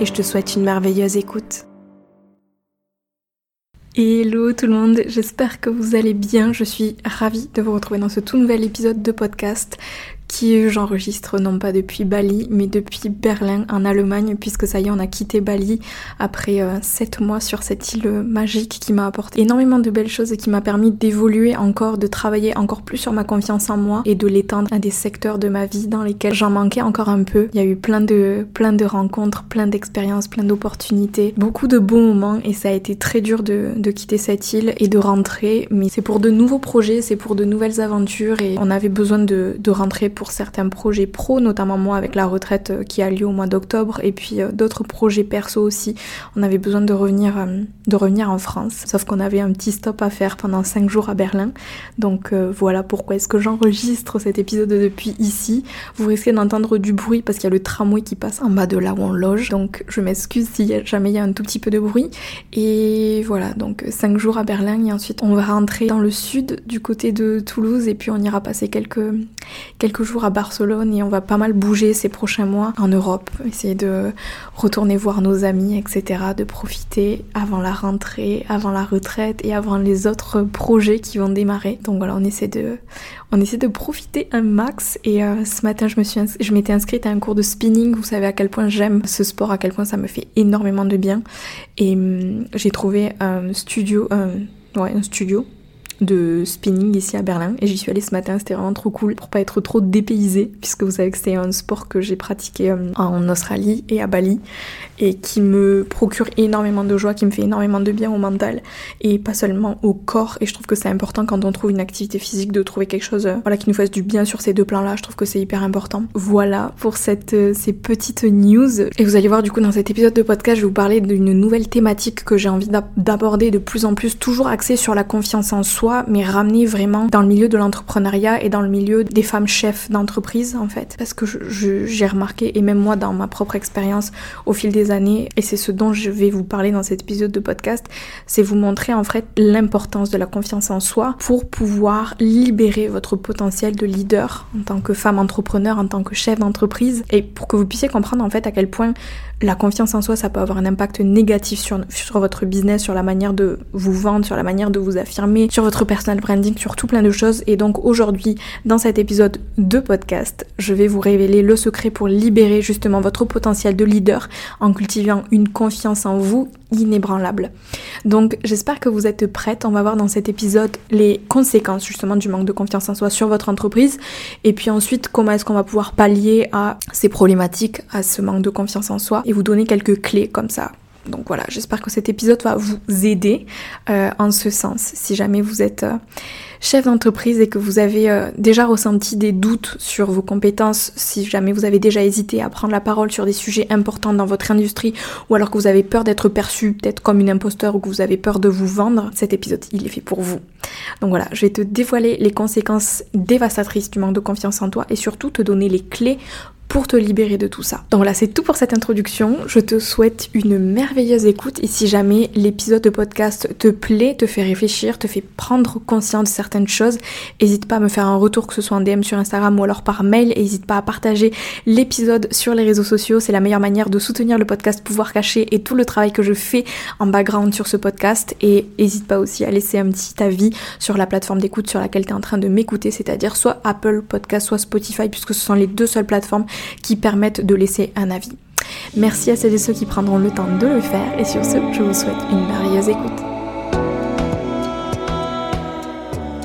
et je te souhaite une merveilleuse écoute. Hello tout le monde, j'espère que vous allez bien. Je suis ravie de vous retrouver dans ce tout nouvel épisode de podcast qui j'enregistre non pas depuis Bali mais depuis Berlin en Allemagne puisque ça y est on a quitté Bali après euh, 7 mois sur cette île magique qui m'a apporté énormément de belles choses et qui m'a permis d'évoluer encore, de travailler encore plus sur ma confiance en moi et de l'étendre à des secteurs de ma vie dans lesquels j'en manquais encore un peu. Il y a eu plein de, plein de rencontres, plein d'expériences, plein d'opportunités, beaucoup de beaux moments et ça a été très dur de, de quitter cette île et de rentrer mais c'est pour de nouveaux projets, c'est pour de nouvelles aventures et on avait besoin de, de rentrer pour certains projets pro, notamment moi avec la retraite euh, qui a lieu au mois d'octobre et puis euh, d'autres projets perso aussi. On avait besoin de revenir, euh, de revenir en France. Sauf qu'on avait un petit stop à faire pendant 5 jours à Berlin. Donc voilà pourquoi est-ce que j'enregistre cet épisode depuis ici. Vous risquez d'entendre du bruit parce qu'il y a le tramway qui passe en bas de là où on loge. Donc je m'excuse si jamais il y a un tout petit peu de bruit. Et voilà, donc 5 jours à Berlin et ensuite on va rentrer dans le sud du côté de Toulouse et puis on ira passer quelques, quelques jours à Barcelone et on va pas mal bouger ces prochains mois en Europe, essayer de retourner voir nos amis, etc., de profiter avant la rentrée, avant la retraite et avant les autres projets qui vont démarrer. Donc voilà, on essaie de, on essaie de profiter un max et euh, ce matin je me suis, je m'étais inscrite à un cours de spinning. Vous savez à quel point j'aime ce sport, à quel point ça me fait énormément de bien et hum, j'ai trouvé un studio, ouais, un studio de spinning ici à Berlin. Et j'y suis allée ce matin, c'était vraiment trop cool pour pas être trop dépaysée puisque vous savez que c'est un sport que j'ai pratiqué euh, en Australie et à Bali et qui me procure énormément de joie, qui me fait énormément de bien au mental et pas seulement au corps et je trouve que c'est important quand on trouve une activité physique de trouver quelque chose euh, voilà qui nous fasse du bien sur ces deux plans là, je trouve que c'est hyper important. Voilà pour cette euh, ces petites news et vous allez voir du coup dans cet épisode de podcast je vais vous parler d'une nouvelle thématique que j'ai envie d'aborder de plus en plus toujours axée sur la confiance en soi mais ramener vraiment dans le milieu de l'entrepreneuriat et dans le milieu des femmes chefs d'entreprise en fait. Parce que j'ai remarqué, et même moi dans ma propre expérience au fil des années, et c'est ce dont je vais vous parler dans cet épisode de podcast, c'est vous montrer en fait l'importance de la confiance en soi pour pouvoir libérer votre potentiel de leader en tant que femme entrepreneur, en tant que chef d'entreprise, et pour que vous puissiez comprendre en fait à quel point la confiance en soi, ça peut avoir un impact négatif sur, sur votre business, sur la manière de vous vendre, sur la manière de vous affirmer, sur votre personal branding, sur tout plein de choses. Et donc aujourd'hui, dans cet épisode de podcast, je vais vous révéler le secret pour libérer justement votre potentiel de leader en cultivant une confiance en vous inébranlable. Donc j'espère que vous êtes prête. On va voir dans cet épisode les conséquences justement du manque de confiance en soi sur votre entreprise et puis ensuite comment est-ce qu'on va pouvoir pallier à ces problématiques, à ce manque de confiance en soi et vous donner quelques clés comme ça donc voilà, j'espère que cet épisode va vous aider euh, en ce sens. Si jamais vous êtes euh, chef d'entreprise et que vous avez euh, déjà ressenti des doutes sur vos compétences, si jamais vous avez déjà hésité à prendre la parole sur des sujets importants dans votre industrie, ou alors que vous avez peur d'être perçu peut-être comme une imposteur ou que vous avez peur de vous vendre, cet épisode il est fait pour vous. Donc voilà, je vais te dévoiler les conséquences dévastatrices du manque de confiance en toi et surtout te donner les clés pour te libérer de tout ça. Donc voilà, c'est tout pour cette introduction. Je te souhaite une merveilleuse écoute et si jamais l'épisode de podcast te plaît, te fait réfléchir, te fait prendre conscience de certaines choses, n'hésite pas à me faire un retour, que ce soit en DM sur Instagram ou alors par mail, et n'hésite pas à partager l'épisode sur les réseaux sociaux. C'est la meilleure manière de soutenir le podcast Pouvoir Cacher et tout le travail que je fais en background sur ce podcast. Et n'hésite pas aussi à laisser un petit avis sur la plateforme d'écoute sur laquelle tu es en train de m'écouter, c'est-à-dire soit Apple Podcast, soit Spotify, puisque ce sont les deux seules plateformes qui permettent de laisser un avis. Merci à celles et ceux qui prendront le temps de le faire et sur ce, je vous souhaite une merveilleuse écoute.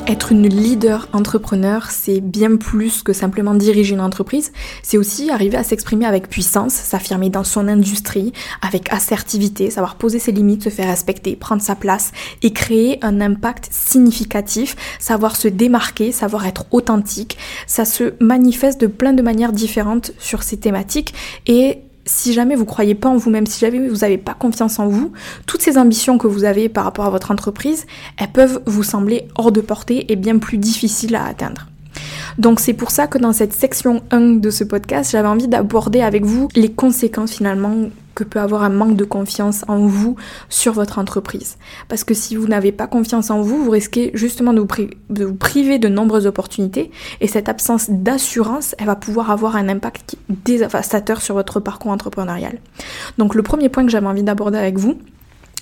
Être une leader entrepreneur, c'est bien plus que simplement diriger une entreprise, c'est aussi arriver à s'exprimer avec puissance, s'affirmer dans son industrie, avec assertivité, savoir poser ses limites, se faire respecter, prendre sa place et créer un impact significatif, savoir se démarquer, savoir être authentique. Ça se manifeste de plein de manières différentes sur ces thématiques et si jamais vous croyez pas en vous-même, si jamais vous n'avez pas confiance en vous, toutes ces ambitions que vous avez par rapport à votre entreprise, elles peuvent vous sembler hors de portée et bien plus difficiles à atteindre. Donc c'est pour ça que dans cette section 1 de ce podcast, j'avais envie d'aborder avec vous les conséquences finalement que peut avoir un manque de confiance en vous sur votre entreprise. Parce que si vous n'avez pas confiance en vous, vous risquez justement de vous, priver de nombreuses opportunités et cette absence d'assurance, elle va pouvoir avoir un impact dévastateur sur votre parcours entrepreneurial. Donc le premier point que j'avais envie d'aborder avec vous,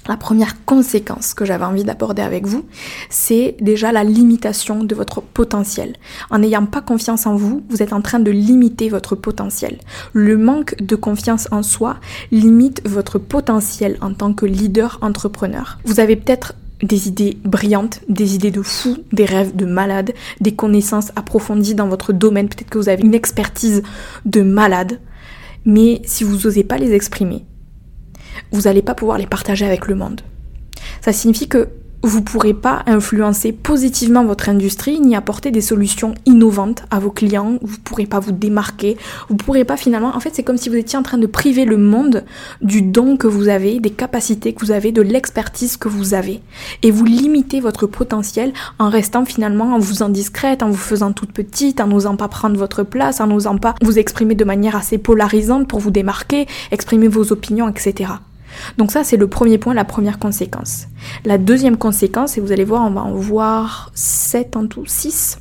la première conséquence que j'avais envie d'aborder avec vous, c'est déjà la limitation de votre potentiel. En n'ayant pas confiance en vous, vous êtes en train de limiter votre potentiel. Le manque de confiance en soi limite votre potentiel en tant que leader entrepreneur. Vous avez peut-être des idées brillantes, des idées de fou, des rêves de malade, des connaissances approfondies dans votre domaine, peut-être que vous avez une expertise de malade, mais si vous n'osez pas les exprimer, vous n'allez pas pouvoir les partager avec le monde. Ça signifie que vous ne pourrez pas influencer positivement votre industrie ni apporter des solutions innovantes à vos clients, vous ne pourrez pas vous démarquer, vous ne pourrez pas finalement, en fait c'est comme si vous étiez en train de priver le monde du don que vous avez, des capacités que vous avez, de l'expertise que vous avez. Et vous limitez votre potentiel en restant finalement en vous indiscrète, en vous faisant toute petite, en n'osant pas prendre votre place, en n'osant pas vous exprimer de manière assez polarisante pour vous démarquer, exprimer vos opinions, etc. Donc ça, c'est le premier point, la première conséquence. La deuxième conséquence, et vous allez voir, on va en voir 7 en tout, 6.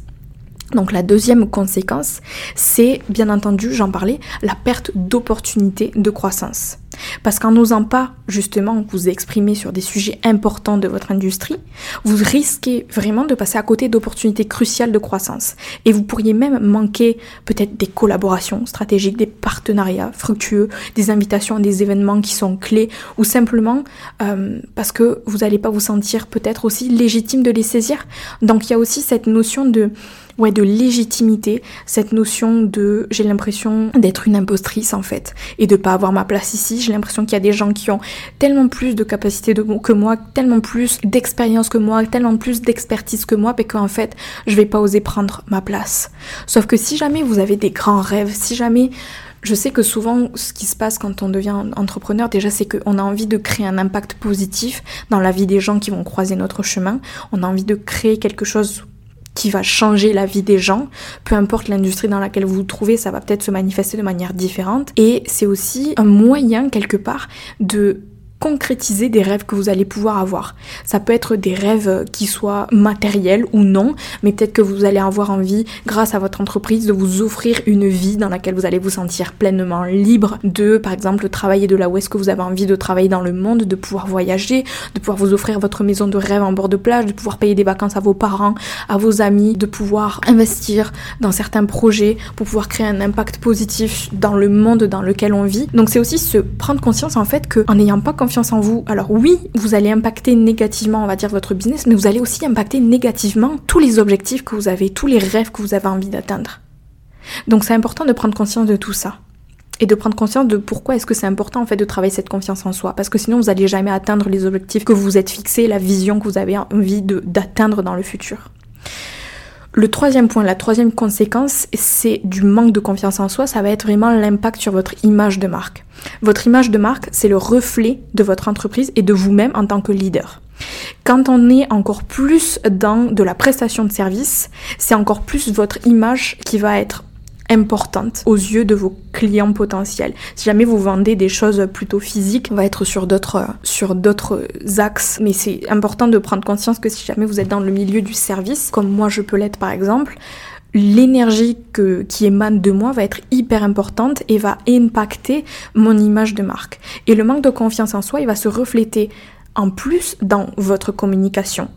Donc la deuxième conséquence, c'est bien entendu, j'en parlais, la perte d'opportunités de croissance. Parce qu'en n'osant pas justement vous exprimer sur des sujets importants de votre industrie, vous risquez vraiment de passer à côté d'opportunités cruciales de croissance. Et vous pourriez même manquer peut-être des collaborations stratégiques, des partenariats fructueux, des invitations à des événements qui sont clés, ou simplement euh, parce que vous n'allez pas vous sentir peut-être aussi légitime de les saisir. Donc il y a aussi cette notion de ouais, de légitimité, cette notion de j'ai l'impression d'être une impostrice en fait et de pas avoir ma place ici. J'ai l'impression qu'il y a des gens qui ont tellement plus de capacités de, que moi, tellement plus d'expérience que moi, tellement plus d'expertise que moi, et qu'en fait, je vais pas oser prendre ma place. Sauf que si jamais vous avez des grands rêves, si jamais je sais que souvent, ce qui se passe quand on devient entrepreneur, déjà, c'est qu'on a envie de créer un impact positif dans la vie des gens qui vont croiser notre chemin. On a envie de créer quelque chose qui va changer la vie des gens. Peu importe l'industrie dans laquelle vous vous trouvez, ça va peut-être se manifester de manière différente. Et c'est aussi un moyen, quelque part, de concrétiser des rêves que vous allez pouvoir avoir. Ça peut être des rêves qui soient matériels ou non, mais peut-être que vous allez avoir envie, grâce à votre entreprise, de vous offrir une vie dans laquelle vous allez vous sentir pleinement libre de, par exemple, travailler de là où est-ce que vous avez envie de travailler dans le monde, de pouvoir voyager, de pouvoir vous offrir votre maison de rêve en bord de plage, de pouvoir payer des vacances à vos parents, à vos amis, de pouvoir investir dans certains projets pour pouvoir créer un impact positif dans le monde dans lequel on vit. Donc c'est aussi se prendre conscience en fait qu'en n'ayant pas en vous, alors oui, vous allez impacter négativement, on va dire, votre business, mais vous allez aussi impacter négativement tous les objectifs que vous avez, tous les rêves que vous avez envie d'atteindre. Donc c'est important de prendre conscience de tout ça. Et de prendre conscience de pourquoi est-ce que c'est important en fait de travailler cette confiance en soi. Parce que sinon vous n'allez jamais atteindre les objectifs que vous vous êtes fixés, la vision que vous avez envie d'atteindre dans le futur. Le troisième point, la troisième conséquence, c'est du manque de confiance en soi, ça va être vraiment l'impact sur votre image de marque. Votre image de marque, c'est le reflet de votre entreprise et de vous-même en tant que leader. Quand on est encore plus dans de la prestation de service, c'est encore plus votre image qui va être importante aux yeux de vos clients potentiels. Si jamais vous vendez des choses plutôt physiques, on va être sur d'autres sur d'autres axes, mais c'est important de prendre conscience que si jamais vous êtes dans le milieu du service, comme moi je peux l'être par exemple, l'énergie qui émane de moi va être hyper importante et va impacter mon image de marque. Et le manque de confiance en soi, il va se refléter en plus dans votre communication.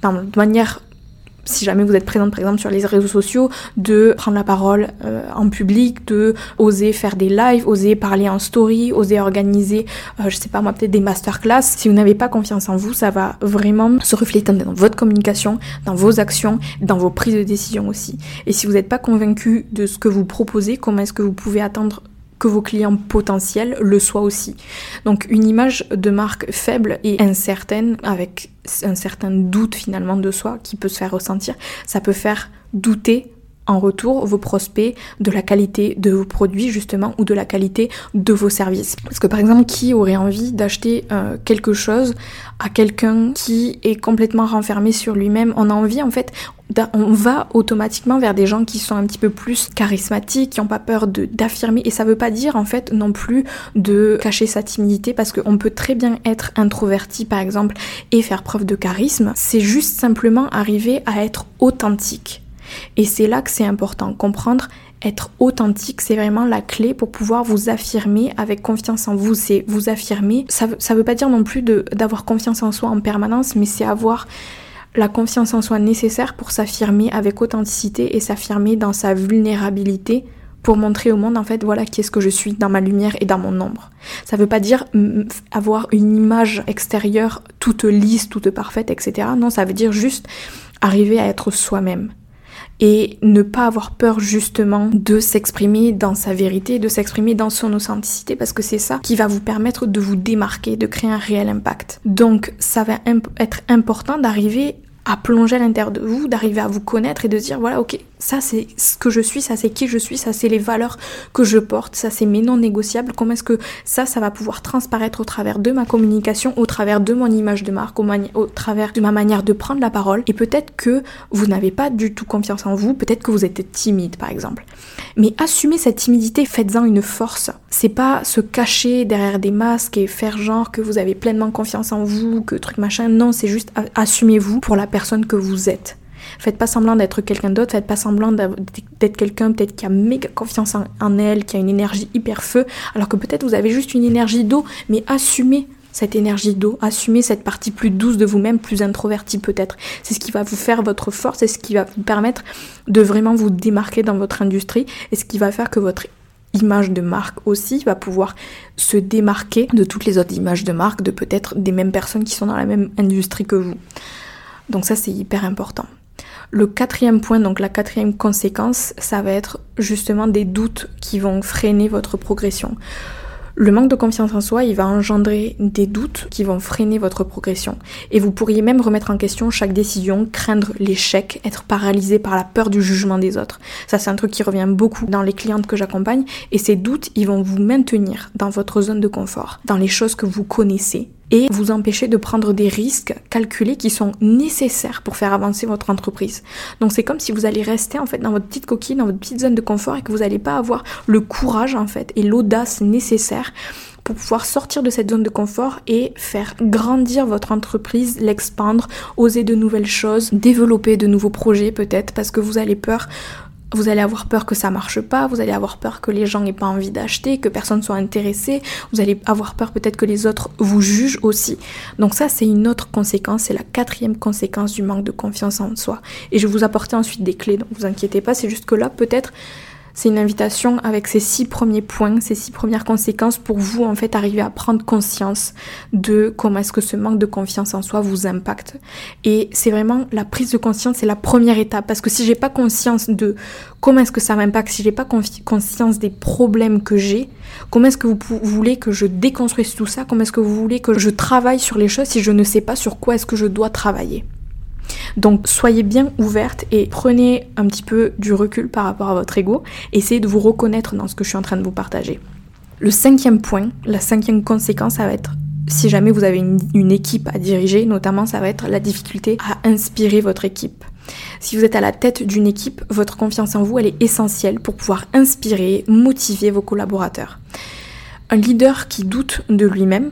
Dans, manière si jamais vous êtes présente par exemple sur les réseaux sociaux, de prendre la parole euh, en public, de oser faire des lives, oser parler en story, oser organiser, euh, je sais pas moi, peut-être des masterclass. Si vous n'avez pas confiance en vous, ça va vraiment se refléter dans votre communication, dans vos actions, dans vos prises de décision aussi. Et si vous n'êtes pas convaincu de ce que vous proposez, comment est-ce que vous pouvez attendre que vos clients potentiels le soient aussi. Donc une image de marque faible et incertaine, avec un certain doute finalement de soi qui peut se faire ressentir, ça peut faire douter en retour vos prospects de la qualité de vos produits justement ou de la qualité de vos services. Parce que par exemple, qui aurait envie d'acheter euh, quelque chose à quelqu'un qui est complètement renfermé sur lui-même? On a envie en fait, on va automatiquement vers des gens qui sont un petit peu plus charismatiques, qui n'ont pas peur d'affirmer. Et ça veut pas dire en fait non plus de cacher sa timidité parce qu'on peut très bien être introverti par exemple et faire preuve de charisme. C'est juste simplement arriver à être authentique. Et c'est là que c'est important. Comprendre, être authentique, c'est vraiment la clé pour pouvoir vous affirmer avec confiance en vous. C'est vous affirmer. Ça ne veut pas dire non plus d'avoir confiance en soi en permanence, mais c'est avoir la confiance en soi nécessaire pour s'affirmer avec authenticité et s'affirmer dans sa vulnérabilité pour montrer au monde en fait voilà qui est-ce que je suis dans ma lumière et dans mon ombre. Ça veut pas dire avoir une image extérieure toute lisse, toute parfaite, etc. Non, ça veut dire juste arriver à être soi-même et ne pas avoir peur justement de s'exprimer dans sa vérité, de s'exprimer dans son authenticité parce que c'est ça qui va vous permettre de vous démarquer, de créer un réel impact. Donc ça va être important d'arriver à plonger à l'intérieur de vous, d'arriver à vous connaître et de dire voilà ok ça c'est ce que je suis, ça c'est qui je suis, ça c'est les valeurs que je porte, ça c'est mes non négociables, comment est-ce que ça ça va pouvoir transparaître au travers de ma communication, au travers de mon image de marque, au, travers de ma manière de prendre la parole? Et peut-être que vous n'avez pas du tout confiance en vous, peut-être que vous êtes timide par exemple. Mais assumez cette timidité, faites-en une force. C'est pas se cacher derrière des masques et faire genre que vous avez pleinement confiance en vous, que truc machin, non, c'est juste assumez-vous pour la personne que vous êtes. Faites pas semblant d'être quelqu'un d'autre, faites pas semblant d'être quelqu'un peut-être qui a méga confiance en, elle, qui a une énergie hyper feu, alors que peut-être vous avez juste une énergie d'eau, mais assumez cette énergie d'eau, assumez cette partie plus douce de vous-même, plus introvertie peut-être. C'est ce qui va vous faire votre force, c'est ce qui va vous permettre de vraiment vous démarquer dans votre industrie et ce qui va faire que votre image de marque aussi va pouvoir se démarquer de toutes les autres images de marque, de peut-être des mêmes personnes qui sont dans la même industrie que vous. Donc ça c'est hyper important. Le quatrième point, donc la quatrième conséquence, ça va être justement des doutes qui vont freiner votre progression. Le manque de confiance en soi, il va engendrer des doutes qui vont freiner votre progression. Et vous pourriez même remettre en question chaque décision, craindre l'échec, être paralysé par la peur du jugement des autres. Ça, c'est un truc qui revient beaucoup dans les clientes que j'accompagne. Et ces doutes, ils vont vous maintenir dans votre zone de confort, dans les choses que vous connaissez, et vous empêcher de prendre des risques calculés qui sont nécessaires pour faire avancer votre entreprise. Donc c'est comme si vous allez rester en fait dans votre petite coquille, dans votre petite zone de confort et que vous n'allez pas avoir le courage en fait et l'audace nécessaire pour pouvoir sortir de cette zone de confort et faire grandir votre entreprise, l'expandre, oser de nouvelles choses, développer de nouveaux projets peut-être parce que vous avez peur vous allez avoir peur que ça marche pas, vous allez avoir peur que les gens n'aient pas envie d'acheter, que personne soit intéressé, vous allez avoir peur peut-être que les autres vous jugent aussi. Donc ça c'est une autre conséquence, c'est la quatrième conséquence du manque de confiance en soi. Et je vais vous apporter ensuite des clés, donc vous inquiétez pas, c'est juste que là peut-être c'est une invitation avec ces six premiers points, ces six premières conséquences pour vous en fait arriver à prendre conscience de comment est-ce que ce manque de confiance en soi vous impacte. Et c'est vraiment la prise de conscience, c'est la première étape parce que si j'ai pas conscience de comment est-ce que ça m'impacte, si j'ai pas conscience des problèmes que j'ai, comment est-ce que vous voulez que je déconstruise tout ça, comment est-ce que vous voulez que je travaille sur les choses si je ne sais pas sur quoi est-ce que je dois travailler? Donc soyez bien ouverte et prenez un petit peu du recul par rapport à votre ego. Essayez de vous reconnaître dans ce que je suis en train de vous partager. Le cinquième point, la cinquième conséquence, ça va être si jamais vous avez une, équipe à diriger, notamment ça va être la difficulté à inspirer votre équipe. Si vous êtes à la tête d'une équipe, votre confiance en vous, elle est essentielle pour pouvoir inspirer, motiver vos collaborateurs. Un leader qui doute de lui-même,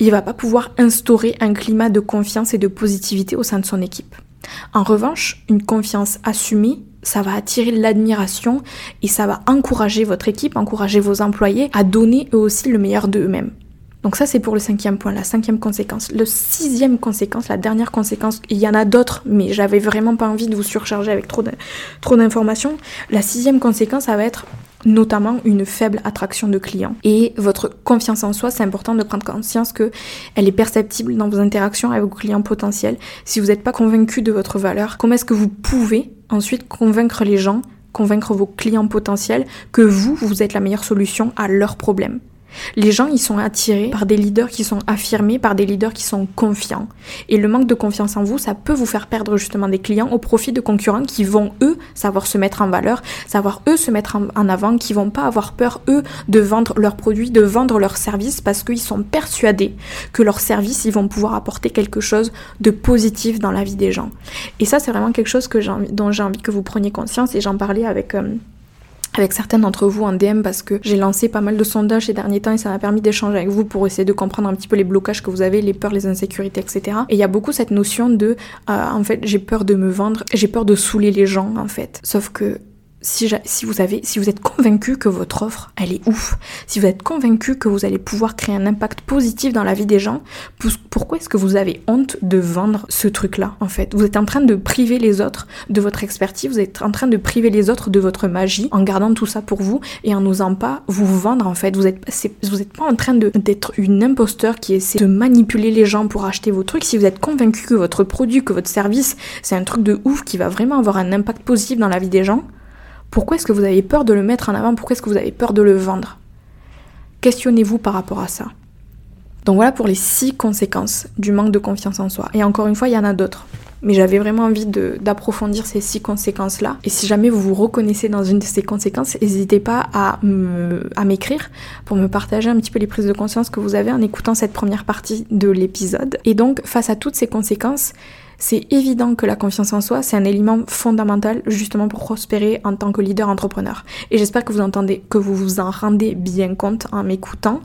il va pas pouvoir instaurer un climat de confiance et de positivité au sein de son équipe. En revanche, une confiance assumée, ça va attirer l'admiration et ça va encourager votre équipe, encourager vos employés à donner eux aussi le meilleur d'eux-mêmes. Donc ça c'est pour le cinquième point, la cinquième conséquence. Le sixième conséquence, la dernière conséquence, il y en a d'autres, mais j'avais vraiment pas envie de vous surcharger avec trop d'informations. La sixième conséquence, ça va être notamment une faible attraction de clients. Et votre confiance en soi, c'est important de prendre conscience que elle est perceptible dans vos interactions avec vos clients potentiels. Si vous n'êtes pas convaincu de votre valeur, comment est-ce que vous pouvez ensuite convaincre les gens, convaincre vos clients potentiels que vous, vous êtes la meilleure solution à leurs problèmes? Les gens, ils sont attirés par des leaders qui sont affirmés, par des leaders qui sont confiants. Et le manque de confiance en vous, ça peut vous faire perdre justement des clients au profit de concurrents qui vont, eux, savoir se mettre en valeur, savoir, eux, se mettre en avant, qui vont pas avoir peur, eux, de vendre leurs produits, de vendre leurs services parce qu'ils sont persuadés que leurs services, ils vont pouvoir apporter quelque chose de positif dans la vie des gens. Et ça, c'est vraiment quelque chose dont j'ai envie que vous preniez conscience et j'en parlais avec... Euh, avec certains d'entre vous en DM parce que j'ai lancé pas mal de sondages ces derniers temps et ça m'a permis d'échanger avec vous pour essayer de comprendre un petit peu les blocages que vous avez, les peurs, les insécurités, etc. Et il y a beaucoup cette notion de, euh, en fait, j'ai peur de me vendre, j'ai peur de saouler les gens, en fait. Sauf que si, vous êtes convaincu que votre offre, elle est ouf, si vous êtes convaincu que vous allez pouvoir créer un impact positif dans la vie des gens, pourquoi est-ce que vous avez honte de vendre ce truc-là, en fait? Vous êtes en train de priver les autres de votre expertise, vous êtes en train de priver les autres de votre magie en gardant tout ça pour vous et en n'osant pas vous vendre, en fait. Vous n'êtes pas en train d'être une imposteur qui essaie de manipuler les gens pour acheter vos trucs. Si vous êtes convaincu que votre produit, que votre service, c'est un truc de ouf qui va vraiment avoir un impact positif dans la vie des gens, pourquoi est-ce que vous avez peur de le mettre en avant? Pourquoi est-ce que vous avez peur de le vendre? Questionnez-vous par rapport à ça. Donc voilà pour les six conséquences du manque de confiance en soi. Et encore une fois, il y en a d'autres. Mais j'avais vraiment envie d'approfondir ces six conséquences-là. Et si jamais vous vous reconnaissez dans une de ces conséquences, n'hésitez pas à m'écrire pour me partager un petit peu les prises de conscience que vous avez en écoutant cette première partie de l'épisode. Et donc, face à toutes ces conséquences, c'est évident que la confiance en soi, c'est un élément fondamental justement pour prospérer en tant que leader entrepreneur. Et j'espère que vous entendez, que vous vous en rendez bien compte en m'écoutant.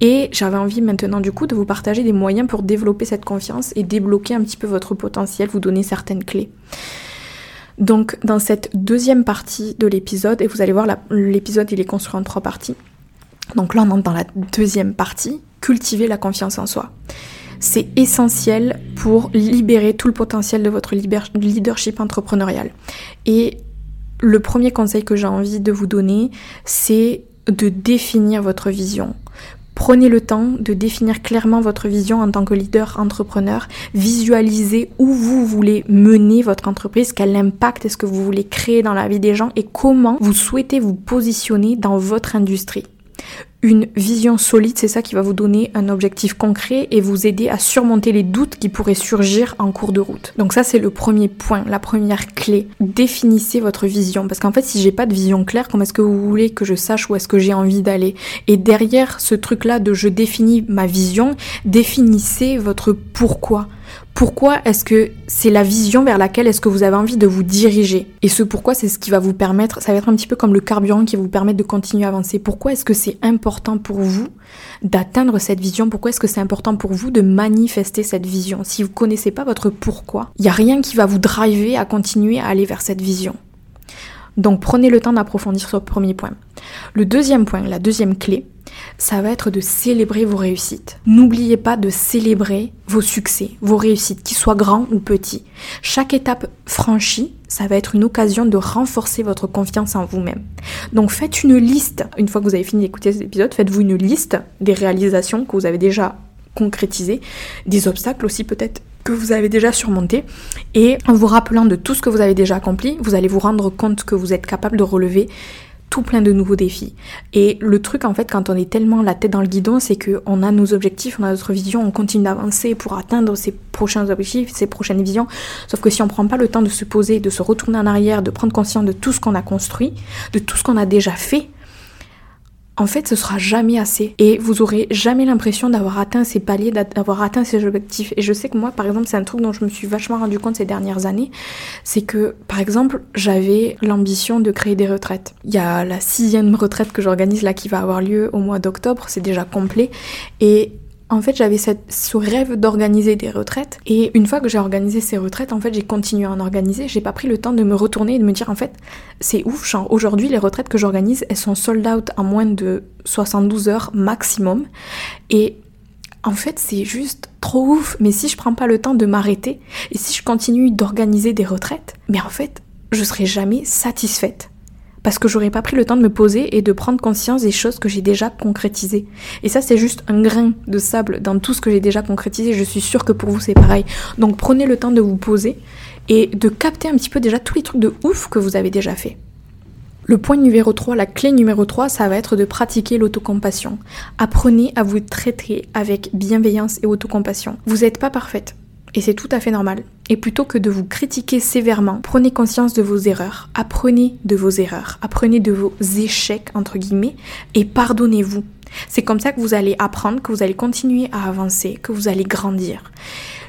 Et j'avais envie maintenant du coup de vous partager des moyens pour développer cette confiance et débloquer un petit peu votre potentiel, vous donner certaines clés. Donc dans cette deuxième partie de l'épisode, et vous allez voir l'épisode il est construit en trois parties. Donc là on entre dans la deuxième partie, cultiver la confiance en soi c'est essentiel pour libérer tout le potentiel de votre leadership entrepreneurial. Et le premier conseil que j'ai envie de vous donner, c'est de définir votre vision. Prenez le temps de définir clairement votre vision en tant que leader entrepreneur. Visualisez où vous voulez mener votre entreprise, quel impact est-ce que vous voulez créer dans la vie des gens et comment vous souhaitez vous positionner dans votre industrie une vision solide, c'est ça qui va vous donner un objectif concret et vous aider à surmonter les doutes qui pourraient surgir en cours de route. Donc ça c'est le premier point, la première clé. Définissez votre vision parce qu'en fait si j'ai pas de vision claire, comment est-ce que vous voulez que je sache où est-ce que j'ai envie d'aller? Et derrière ce truc là de je définis ma vision, définissez votre pourquoi. Pourquoi est-ce que c'est la vision vers laquelle est-ce que vous avez envie de vous diriger? Et ce pourquoi, c'est ce qui va vous permettre, ça va être un petit peu comme le carburant qui va vous permettre de continuer à avancer. Pourquoi est-ce que c'est important pour vous d'atteindre cette vision? Pourquoi est-ce que c'est important pour vous de manifester cette vision? Si vous connaissez pas votre pourquoi, il n'y a rien qui va vous driver à continuer à aller vers cette vision. Donc prenez le temps d'approfondir ce premier point. Le deuxième point, la deuxième clé, ça va être de célébrer vos réussites. N'oubliez pas de célébrer vos succès, vos réussites, qu'ils soient grands ou petits. Chaque étape franchie, ça va être une occasion de renforcer votre confiance en vous-même. Donc faites une liste, une fois que vous avez fini d'écouter cet épisode, faites-vous une liste des réalisations que vous avez déjà concrétisées, des obstacles aussi peut-être que vous avez déjà surmontés, et en vous rappelant de tout ce que vous avez déjà accompli, vous allez vous rendre compte que vous êtes capable de relever tout plein de nouveaux défis. Et le truc en fait quand on est tellement la tête dans le guidon, c'est que on a nos objectifs, on a notre vision, on continue d'avancer pour atteindre ces prochains objectifs, ces prochaines visions. Sauf que si on prend pas le temps de se poser, de se retourner en arrière, de prendre conscience de tout ce qu'on a construit, de tout ce qu'on a déjà fait, en fait, ce sera jamais assez. Et vous aurez jamais l'impression d'avoir atteint ces paliers, d'avoir atteint ces objectifs. Et je sais que moi, par exemple, c'est un truc dont je me suis vachement rendu compte ces dernières années. C'est que, par exemple, j'avais l'ambition de créer des retraites. Il y a la sixième retraite que j'organise là qui va avoir lieu au mois d'octobre. C'est déjà complet. Et en fait, j'avais ce rêve d'organiser des retraites. Et une fois que j'ai organisé ces retraites, en fait, j'ai continué à en organiser. J'ai pas pris le temps de me retourner et de me dire, en fait, c'est ouf. Aujourd'hui, les retraites que j'organise, elles sont sold out en moins de 72 heures maximum. Et en fait, c'est juste trop ouf. Mais si je prends pas le temps de m'arrêter et si je continue d'organiser des retraites, mais en fait, je serai jamais satisfaite parce que j'aurais pas pris le temps de me poser et de prendre conscience des choses que j'ai déjà concrétisées. Et ça, c'est juste un grain de sable dans tout ce que j'ai déjà concrétisé. Je suis sûre que pour vous, c'est pareil. Donc prenez le temps de vous poser et de capter un petit peu déjà tous les trucs de ouf que vous avez déjà fait. Le point numéro 3, la clé numéro 3, ça va être de pratiquer l'autocompassion. Apprenez à vous traiter avec bienveillance et autocompassion. Vous n'êtes pas parfaite. Et c'est tout à fait normal. Et plutôt que de vous critiquer sévèrement, prenez conscience de vos erreurs, apprenez de vos erreurs, apprenez de vos échecs, entre guillemets, et pardonnez-vous. C'est comme ça que vous allez apprendre, que vous allez continuer à avancer, que vous allez grandir.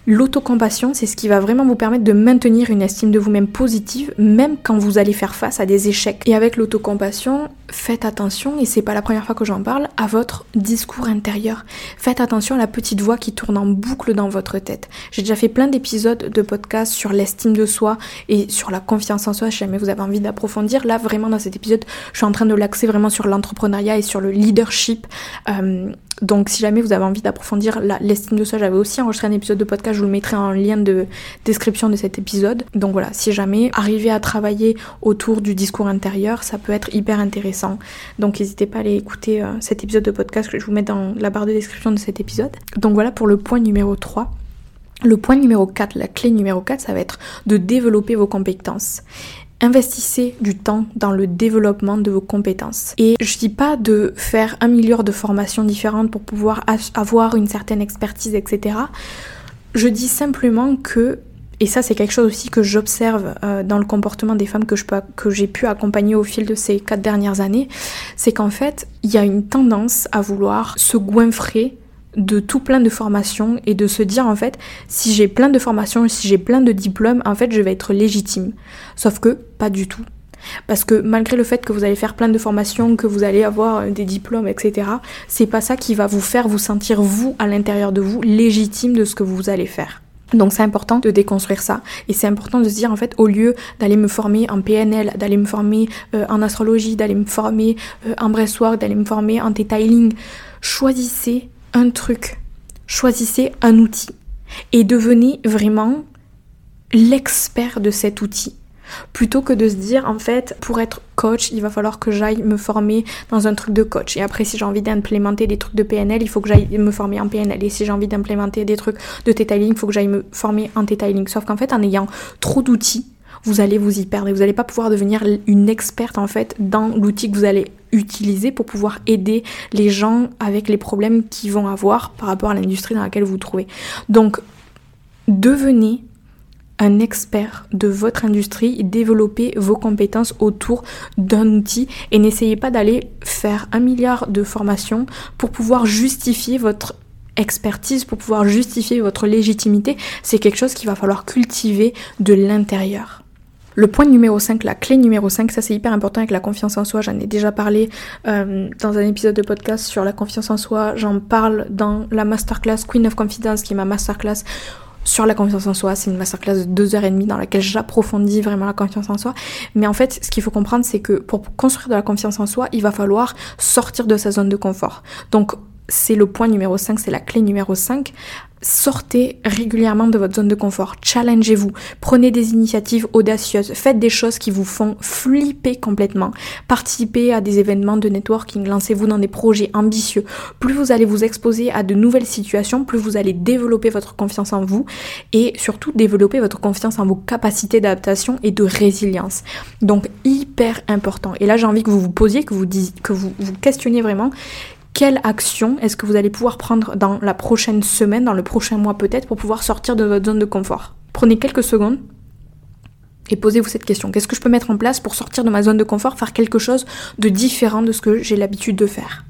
L'autocompassion, c'est ce qui va vraiment vous permettre de maintenir une estime de vous-même positive, même quand vous allez faire face à des échecs. Et avec l'autocompassion, faites attention, et c'est pas la première fois que j'en parle, à votre discours intérieur. Faites attention à la petite voix qui tourne en boucle dans votre tête. J'ai déjà fait plein d'épisodes de podcast sur l'estime de soi et sur la confiance en soi, si jamais vous avez envie d'approfondir. Là, vraiment, dans cet épisode, je suis en train de l'axer vraiment sur l'entrepreneuriat et sur le leadership. Euh, donc si jamais vous avez envie d'approfondir l'estime de soi, j'avais aussi enregistré un épisode de podcast, je vous le mettrai en lien de description de cet épisode. Donc voilà, si jamais arriver à travailler autour du discours intérieur, ça peut être hyper intéressant. Donc n'hésitez pas à aller écouter euh, cet épisode de podcast que je vous mets dans la barre de description de cet épisode. Donc voilà pour le point numéro 3. Le point numéro 4, la clé numéro 4, ça va être de développer vos compétences. Investissez du temps dans le développement de vos compétences. Et je dis pas de faire un milliard de formations différentes pour pouvoir avoir une certaine expertise, etc. Je dis simplement que, et ça c'est quelque chose aussi que j'observe euh, dans le comportement des femmes que, que j'ai pu accompagner au fil de ces quatre dernières années, c'est qu'en fait, il y a une tendance à vouloir se goinfrer de tout plein de formations et de se dire en fait si j'ai plein de formations, si j'ai plein de diplômes, en fait je vais être légitime. Sauf que pas du tout. Parce que malgré le fait que vous allez faire plein de formations, que vous allez avoir des diplômes, etc., c'est pas ça qui va vous faire vous sentir vous à l'intérieur de vous légitime de ce que vous allez faire. Donc c'est important de déconstruire ça et c'est important de se dire en fait au lieu d'aller me former en PNL, d'aller me former euh, en astrologie, d'aller me former euh, en breathwork, d'aller me former en detailing, choisissez un truc, choisissez un outil et devenez vraiment l'expert de cet outil. Plutôt que de se dire, en fait, pour être coach, il va falloir que j'aille me former dans un truc de coach. Et après, si j'ai envie d'implémenter des trucs de PNL, il faut que j'aille me former en PNL. Et si j'ai envie d'implémenter des trucs de detailing, il faut que j'aille me former en detailing. Sauf qu'en fait, en ayant trop d'outils, vous allez vous y perdre et vous n'allez pas pouvoir devenir une experte en fait dans l'outil que vous allez utiliser pour pouvoir aider les gens avec les problèmes qu'ils vont avoir par rapport à l'industrie dans laquelle vous vous trouvez. Donc, devenez un expert de votre industrie développez vos compétences autour d'un outil et n'essayez pas d'aller faire un milliard de formations pour pouvoir justifier votre expertise, pour pouvoir justifier votre légitimité. C'est quelque chose qu'il va falloir cultiver de l'intérieur. Le point numéro 5, la clé numéro 5, ça c'est hyper important avec la confiance en soi. J'en ai déjà parlé euh, dans un épisode de podcast sur la confiance en soi. J'en parle dans la masterclass Queen of Confidence, qui est ma masterclass sur la confiance en soi. C'est une masterclass de deux heures et demie dans laquelle j'approfondis vraiment la confiance en soi. Mais en fait, ce qu'il faut comprendre, c'est que pour construire de la confiance en soi, il va falloir sortir de sa zone de confort. Donc, c'est le point numéro 5, c'est la clé numéro 5. Sortez régulièrement de votre zone de confort, challengez-vous, prenez des initiatives audacieuses, faites des choses qui vous font flipper complètement, participez à des événements de networking, lancez-vous dans des projets ambitieux. Plus vous allez vous exposer à de nouvelles situations, plus vous allez développer votre confiance en vous et surtout développer votre confiance en vos capacités d'adaptation et de résilience. Donc hyper important. Et là j'ai envie que vous vous posiez, que vous, que vous vous questionniez vraiment quelle action est-ce que vous allez pouvoir prendre dans la prochaine semaine, dans le prochain mois peut-être, pour pouvoir sortir de votre zone de confort? Prenez quelques secondes et posez-vous cette question. Qu'est-ce que je peux mettre en place pour sortir de ma zone de confort, faire quelque chose de différent de ce que j'ai l'habitude de faire?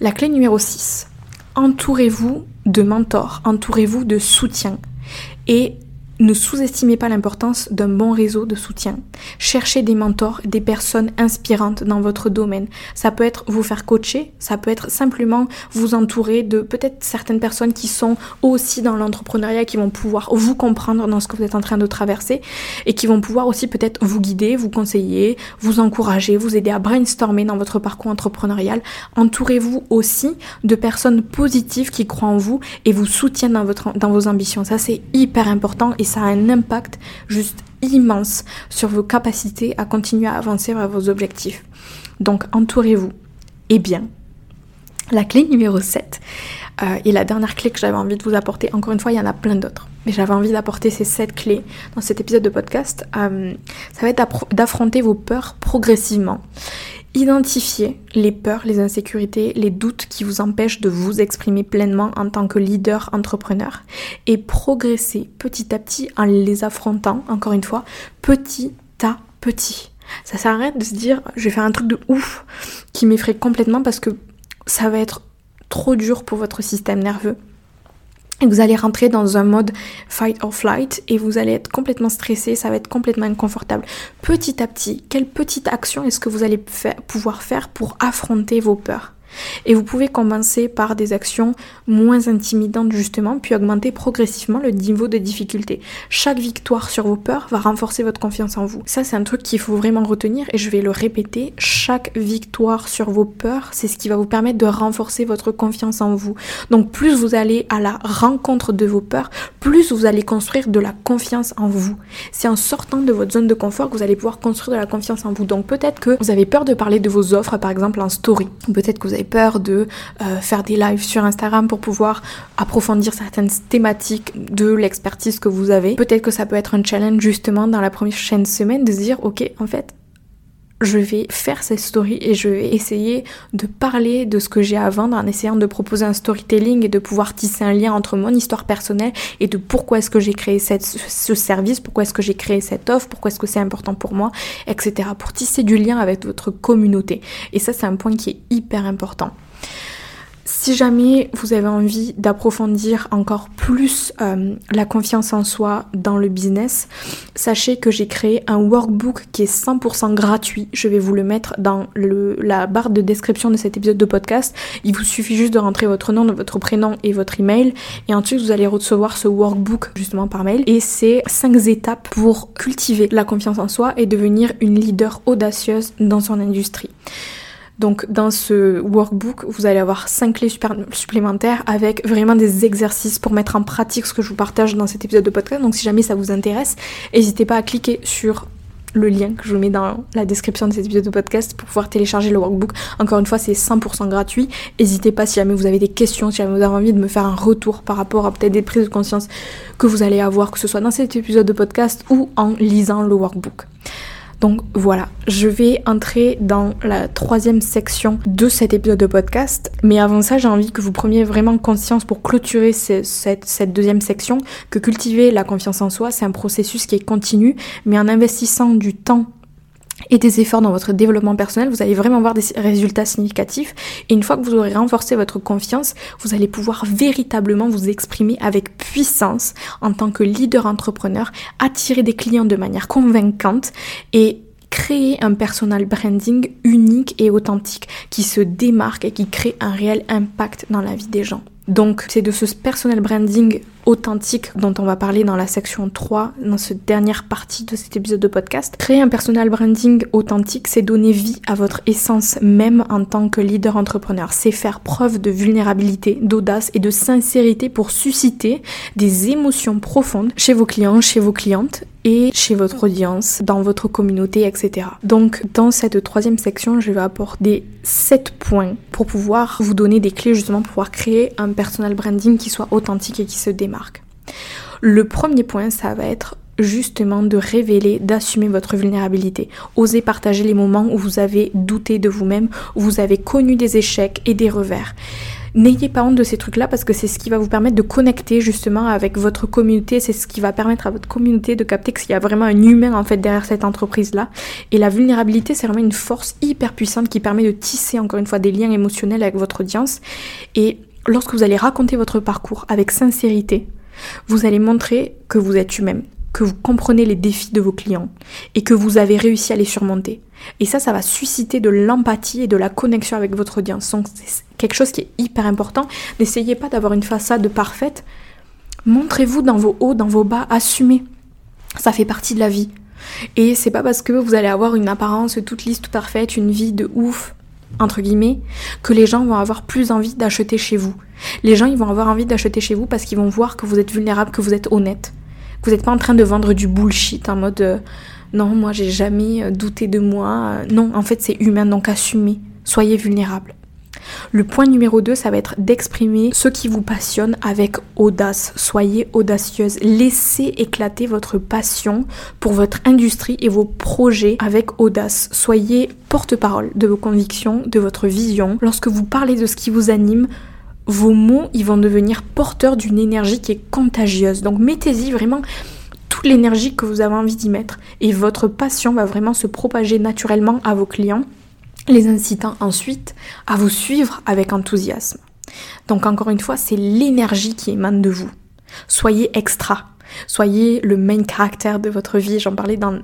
La clé numéro 6. Entourez-vous de mentors, entourez-vous de soutien. Et ne sous-estimez pas l'importance d'un bon réseau de soutien. Cherchez des mentors, des personnes inspirantes dans votre domaine. Ça peut être vous faire coacher, ça peut être simplement vous entourer de peut-être certaines personnes qui sont aussi dans l'entrepreneuriat, qui vont pouvoir vous comprendre dans ce que vous êtes en train de traverser et qui vont pouvoir aussi peut-être vous guider, vous conseiller, vous encourager, vous aider à brainstormer dans votre parcours entrepreneurial. Entourez-vous aussi de personnes positives qui croient en vous et vous soutiennent dans, votre, dans vos ambitions. Ça c'est hyper important ça a un impact juste immense sur vos capacités à continuer à avancer vers vos objectifs. Donc entourez-vous. Et bien, la clé numéro 7, Euh, et la dernière clé que j'avais envie de vous apporter, encore une fois, il y en a plein d'autres, mais j'avais envie d'apporter ces sept clés dans cet épisode de podcast. Euh, ça va être d'affronter vos peurs progressivement. Identifier les peurs, les insécurités, les doutes qui vous empêchent de vous exprimer pleinement en tant que leader entrepreneur et progresser petit à petit en les affrontant, encore une fois, petit à petit. Ça s'arrête de se dire je vais faire un truc de ouf qui m'effraie complètement parce que ça va être trop dur pour votre système nerveux. Et vous allez rentrer dans un mode fight or flight et vous allez être complètement stressé, ça va être complètement inconfortable. Petit à petit, quelle petite action est-ce que vous allez pouvoir faire pour affronter vos peurs? Et vous pouvez commencer par des actions moins intimidantes justement, puis augmenter progressivement le niveau de difficulté. Chaque victoire sur vos peurs va renforcer votre confiance en vous. Ça c'est un truc qu'il faut vraiment retenir et je vais le répéter. Chaque victoire sur vos peurs, c'est ce qui va vous permettre de renforcer votre confiance en vous. Donc plus vous allez à la rencontre de vos peurs, plus vous allez construire de la confiance en vous. C'est en sortant de votre zone de confort que vous allez pouvoir construire de la confiance en vous. Donc peut-être que vous avez peur de parler de vos offres par exemple en story. Peut-être que vous peur de euh, faire des lives sur Instagram pour pouvoir approfondir certaines thématiques de l'expertise que vous avez. Peut-être que ça peut être un challenge justement dans la prochaine semaine de se dire ok en fait je vais faire cette story et je vais essayer de parler de ce que j'ai à vendre en essayant de proposer un storytelling et de pouvoir tisser un lien entre mon histoire personnelle et de pourquoi est-ce que j'ai créé ce service, pourquoi est-ce que j'ai créé cette offre, pourquoi est-ce que c'est important pour moi, etc. Pour tisser du lien avec votre communauté. Et ça, c'est un point qui est hyper important. Si jamais vous avez envie d'approfondir encore plus euh, la confiance en soi dans le business, sachez que j'ai créé un workbook qui est 100% gratuit. Je vais vous le mettre dans la barre de description de cet épisode de podcast. Il vous suffit juste de rentrer votre nom, votre prénom et votre email. Et ensuite, vous allez recevoir ce workbook justement par mail. Et c'est 5 étapes pour cultiver la confiance en soi et devenir une leader audacieuse dans son industrie. Donc dans ce workbook, vous allez avoir 5 clés supplémentaires avec vraiment des exercices pour mettre en pratique ce que je vous partage dans cet épisode de podcast. Donc si jamais ça vous intéresse, n'hésitez pas à cliquer sur le lien que je vous mets dans la description de cet épisode de podcast pour pouvoir télécharger le workbook. Encore une fois, c'est 100% gratuit. N'hésitez pas si jamais vous avez des questions, si jamais vous avez envie de me faire un retour par rapport à peut-être des prises de conscience que vous allez avoir, que ce soit dans cet épisode de podcast ou en lisant le workbook. Donc voilà, je vais entrer dans la troisième section de cet épisode de podcast. Mais avant ça, j'ai envie que vous preniez vraiment conscience pour clôturer cette, deuxième section que cultiver la confiance en soi, c'est un processus qui est continu, mais en investissant du temps et des efforts dans votre développement personnel, vous allez vraiment voir des résultats significatifs. Et une fois que vous aurez renforcé votre confiance, vous allez pouvoir véritablement vous exprimer avec puissance en tant que leader entrepreneur, attirer des clients de manière convaincante et créer un personal branding unique et authentique qui se démarque et qui crée un réel impact dans la vie des gens. Donc c'est de ce personal branding authentique dont on va parler dans la section 3, dans cette dernière partie de cet épisode de podcast. Créer un personal branding authentique, c'est donner vie à votre essence même en tant que leader entrepreneur. C'est faire preuve de vulnérabilité, d'audace et de sincérité pour susciter des émotions profondes chez vos clients, chez vos clientes et chez votre audience, dans votre communauté, etc. Donc dans cette troisième section, je vais apporter 7 points pour pouvoir vous donner des clés justement pour pouvoir créer un personal branding qui soit authentique et qui se démarque. Le premier point, ça va être justement de révéler, d'assumer votre vulnérabilité. Osez partager les moments où vous avez douté de vous-même, où vous avez connu des échecs et des revers. N'ayez pas honte de ces trucs-là parce que c'est ce qui va vous permettre de connecter justement avec votre communauté, c'est ce qui va permettre à votre communauté de capter qu'il y a vraiment un humain en fait derrière cette entreprise-là. Et la vulnérabilité, c'est vraiment une force hyper puissante qui permet de tisser encore une fois des liens émotionnels avec votre audience. Et lorsque vous allez raconter votre parcours avec sincérité, vous allez montrer que vous êtes humain, que vous comprenez les défis de vos clients et que vous avez réussi à les surmonter. Et ça, ça va susciter de l'empathie et de la connexion avec votre audience. Donc c'est quelque chose qui est hyper important. N'essayez pas d'avoir une façade parfaite. Montrez-vous dans vos hauts, dans vos bas, assumez. Ça fait partie de la vie. Et c'est pas parce que vous allez avoir une apparence toute lisse, toute parfaite, une vie de ouf, entre guillemets, que les gens vont avoir plus envie d'acheter chez vous. Les gens, ils vont avoir envie d'acheter chez vous parce qu'ils vont voir que vous êtes vulnérable, que vous êtes honnête. Vous n'êtes pas en train de vendre du bullshit en mode euh, non, moi j'ai jamais euh, douté de moi. Non, en fait c'est humain, donc assumez. Soyez vulnérable. Le point numéro 2, ça va être d'exprimer ce qui vous passionne avec audace. Soyez audacieuse. Laissez éclater votre passion pour votre industrie et vos projets avec audace. Soyez porte-parole de vos convictions, de votre vision. Lorsque vous parlez de ce qui vous anime, vos mots, ils vont devenir porteurs d'une énergie qui est contagieuse. Donc mettez-y vraiment toute l'énergie que vous avez envie d'y mettre et votre passion va vraiment se propager naturellement à vos clients les incitant ensuite à vous suivre avec enthousiasme. Donc encore une fois, c'est l'énergie qui émane de vous. Soyez extra. Soyez le main caractère de votre vie. J'en parlais dans,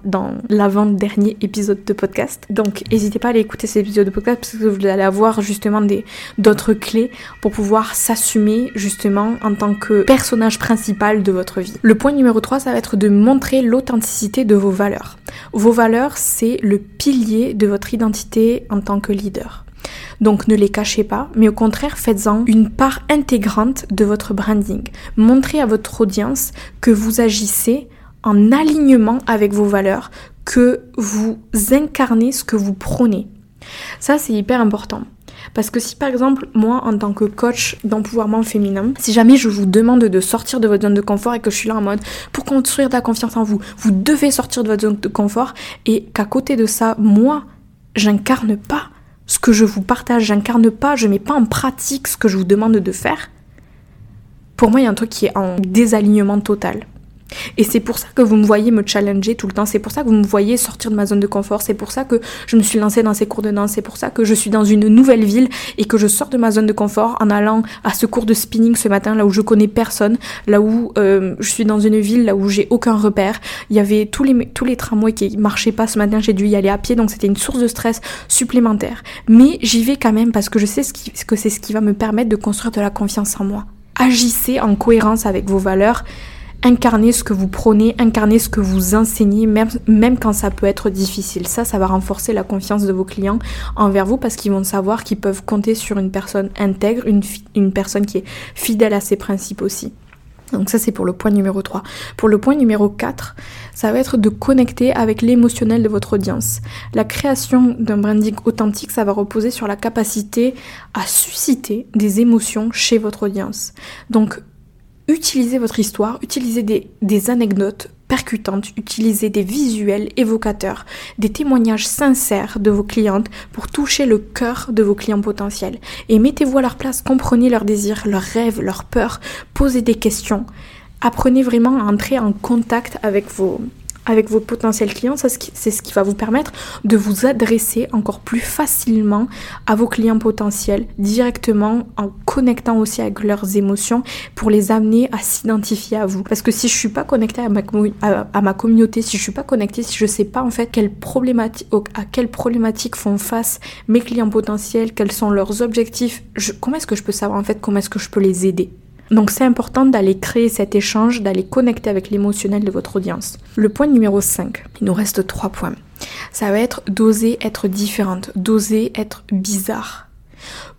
l'avant-dernier épisode de podcast. Donc, n'hésitez pas à aller écouter cet épisode de podcast parce que vous allez avoir justement des, d'autres clés pour pouvoir s'assumer justement en tant que personnage principal de votre vie. Le point numéro 3, ça va être de montrer l'authenticité de vos valeurs. Vos valeurs, c'est le pilier de votre identité en tant que leader. Donc ne les cachez pas, mais au contraire faites-en une part intégrante de votre branding. Montrez à votre audience que vous agissez en alignement avec vos valeurs, que vous incarnez ce que vous prônez. Ça c'est hyper important. Parce que si par exemple, moi en tant que coach d'empouvoirment féminin, si jamais je vous demande de sortir de votre zone de confort et que je suis là en mode pour construire de la confiance en vous, vous devez sortir de votre zone de confort et qu'à côté de ça, moi, j'incarne pas ce que je vous partage, j'incarne pas, je mets pas en pratique ce que je vous demande de faire, pour moi, il y a un truc qui est en désalignement total. Et c'est pour ça que vous me voyez me challenger tout le temps, c'est pour ça que vous me voyez sortir de ma zone de confort, c'est pour ça que je me suis lancée dans ces cours de danse, c'est pour ça que je suis dans une nouvelle ville et que je sors de ma zone de confort en allant à ce cours de spinning ce matin, là où je connais personne, là où euh, je suis dans une ville, là où j'ai aucun repère. Il y avait tous les, tous les tramways qui marchaient pas ce matin, j'ai dû y aller à pied, donc c'était une source de stress supplémentaire. Mais j'y vais quand même parce que je sais ce que c'est ce qui va me permettre de construire de la confiance en moi. Agissez en cohérence avec vos valeurs incarnez ce que vous prônez, incarnez ce que vous enseignez, même, même quand ça peut être difficile. Ça, ça va renforcer la confiance de vos clients envers vous parce qu'ils vont savoir qu'ils peuvent compter sur une personne intègre, une, une personne qui est fidèle à ses principes aussi. Donc ça c'est pour le point numéro 3. Pour le point numéro 4, ça va être de connecter avec l'émotionnel de votre audience. La création d'un branding authentique, ça va reposer sur la capacité à susciter des émotions chez votre audience. Donc utilisez votre histoire, utilisez des, anecdotes percutantes, utilisez des visuels évocateurs, des témoignages sincères de vos clientes pour toucher le cœur de vos clients potentiels. Et mettez-vous à leur place, comprenez leurs désirs, leurs rêves, leurs peurs, posez des questions. Apprenez vraiment à entrer en contact avec vos, avec vos potentiels clients, c'est ce qui va vous permettre de vous adresser encore plus facilement à vos clients potentiels directement en connectant aussi avec leurs émotions pour les amener à s'identifier à vous. Parce que si je suis pas connectée à ma, communauté, si je suis pas connectée, si je sais pas en fait à quelles problématiques font face mes clients potentiels, quels sont leurs objectifs, comment est-ce que je peux savoir en fait comment est-ce que je peux les aider? Donc c'est important d'aller créer cet échange, d'aller connecter avec l'émotionnel de votre audience. Le point numéro 5, il nous reste 3 points. Ça va être d'oser être différente, d'oser être bizarre.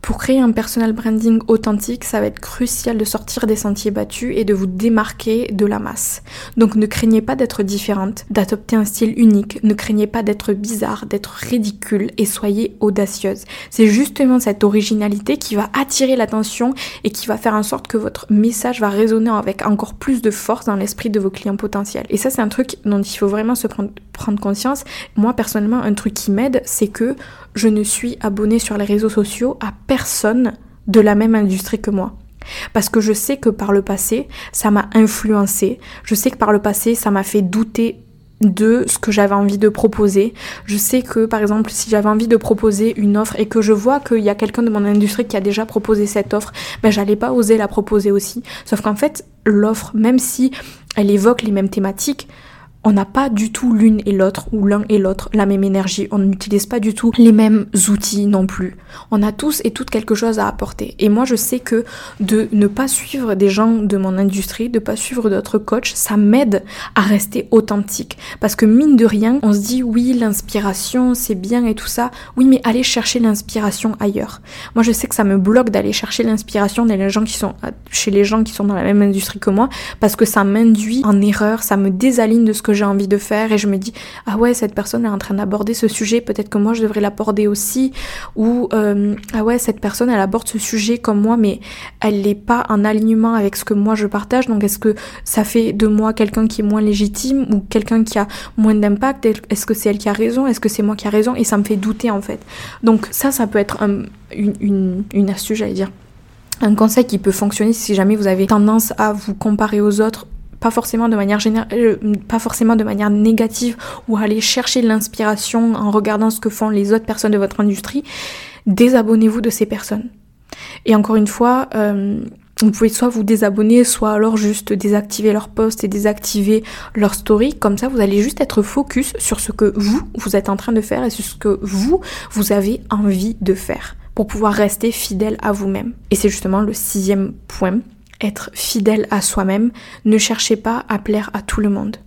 Pour créer un personal branding authentique, ça va être crucial de sortir des sentiers battus et de vous démarquer de la masse. Donc ne craignez pas d'être différente, d'adopter un style unique, ne craignez pas d'être bizarre, d'être ridicule et soyez audacieuse. C'est justement cette originalité qui va attirer l'attention et qui va faire en sorte que votre message va résonner avec encore plus de force dans l'esprit de vos clients potentiels. Et ça c'est un truc dont il faut vraiment se prendre, prendre conscience. Moi personnellement, un truc qui m'aide, c'est que je ne suis abonnée sur les réseaux sociaux à personne de la même industrie que moi. Parce que je sais que par le passé, ça m'a influencé. Je sais que par le passé, ça m'a fait douter de ce que j'avais envie de proposer. Je sais que par exemple si j'avais envie de proposer une offre et que je vois qu'il y a quelqu'un de mon industrie qui a déjà proposé cette offre, ben j'allais pas oser la proposer aussi. Sauf qu'en fait l'offre, même si elle évoque les mêmes thématiques, on n'a pas du tout l'une et l'autre ou l'un et l'autre la même énergie. On n'utilise pas du tout les mêmes outils non plus. On a tous et toutes quelque chose à apporter. Et moi, je sais que de ne pas suivre des gens de mon industrie, de pas suivre d'autres coachs, ça m'aide à rester authentique. Parce que mine de rien, on se dit oui, l'inspiration, c'est bien et tout ça. Oui, mais allez chercher l'inspiration ailleurs. Moi, je sais que ça me bloque d'aller chercher l'inspiration chez les gens qui sont dans la même industrie que moi parce que ça m'induit en erreur, ça me désaligne de ce que j'ai envie de faire et je me dis ah ouais cette personne est en train d'aborder ce sujet, peut-être que moi je devrais l'aborder aussi. Ou euh, ah ouais cette personne elle aborde ce sujet comme moi mais elle n'est pas en alignement avec ce que moi je partage. Donc est-ce que ça fait de moi quelqu'un qui est moins légitime ou quelqu'un qui a moins d'impact? Est-ce que c'est elle qui a raison? Est-ce que c'est moi qui a raison? Et ça me fait douter en fait. Donc ça ça peut être une astuce j'allais dire. Un conseil qui peut fonctionner si jamais vous avez tendance à vous comparer aux autres pas forcément de manière générale, euh, pas forcément de manière négative ou aller chercher l'inspiration en regardant ce que font les autres personnes de votre industrie, désabonnez-vous de ces personnes. Et encore une fois, euh, vous pouvez soit vous désabonner, soit alors juste désactiver leur post et désactiver leur story. Comme ça, vous allez juste être focus sur ce que vous, vous êtes en train de faire et sur ce que vous, vous avez envie de faire pour pouvoir rester fidèle à vous-même. Et c'est justement le sixième point, être fidèle à soi-même. Ne cherchez pas à plaire à tout le monde.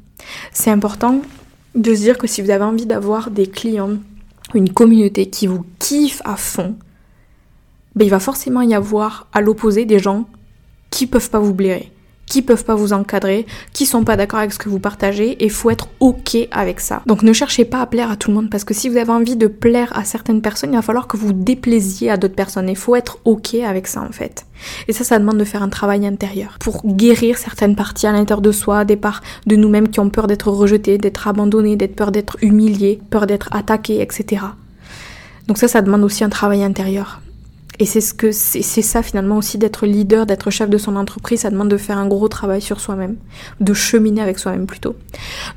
C'est important de se dire que si vous avez envie d'avoir des clients, une communauté qui vous kiffe à fond, ben il va forcément y avoir à l'opposé des gens qui peuvent pas vous blairer qui peuvent pas vous encadrer, qui sont pas d'accord avec ce que vous partagez et faut être ok avec ça. Donc ne cherchez pas à plaire à tout le monde parce que si vous avez envie de plaire à certaines personnes, il va falloir que vous déplaisiez à d'autres personnes. Il faut être ok avec ça en fait. Et ça, ça demande de faire un travail intérieur pour guérir certaines parties à l'intérieur de soi, des parts de nous-mêmes qui ont peur d'être rejetées, d'être abandonnées, d'être peur d'être humiliées, peur d'être attaquées, etc. Donc ça, ça demande aussi un travail intérieur. Et c'est ce que c'est ça finalement aussi d'être leader, d'être chef de son entreprise, ça demande de faire un gros travail sur soi-même, de cheminer avec soi-même plutôt.